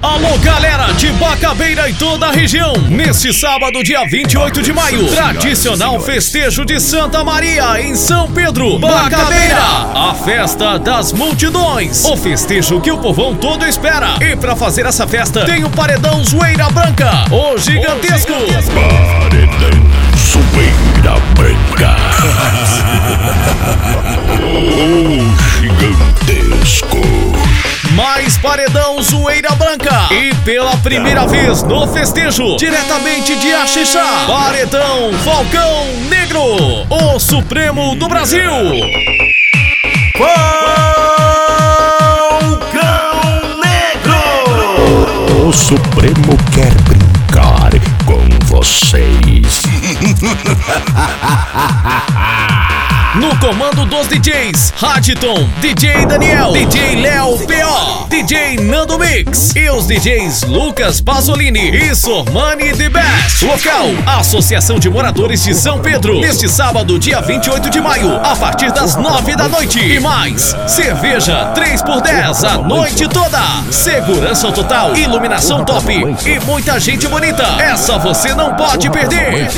Alô, galera de Bacabeira e toda a região. Neste sábado, dia 28 de maio, tradicional festejo de Santa Maria em São Pedro, Bacabeira. A festa das multidões. O festejo que o povão todo espera. E para fazer essa festa, tem o paredão Zoeira Branca, o gigantesco. Paredão Zoeira Branca. o gigantesco. Mais paredão Zoeira Branca. E pela primeira vez no festejo, diretamente de Axixá, paredão Falcão Negro, o Supremo do Brasil. Falcão Negro. O Supremo quer brincar com vocês. No comando dos DJs, Raditon, DJ Daniel, DJ Léo P.O., DJ Nando Mix e os DJs Lucas Pasolini e Sormani The Best. Local, Associação de Moradores de São Pedro. Neste sábado, dia 28 de maio, a partir das 9 da noite. E mais, cerveja 3 por 10 a noite toda. Segurança total, iluminação top e muita gente bonita. Essa você não pode perder.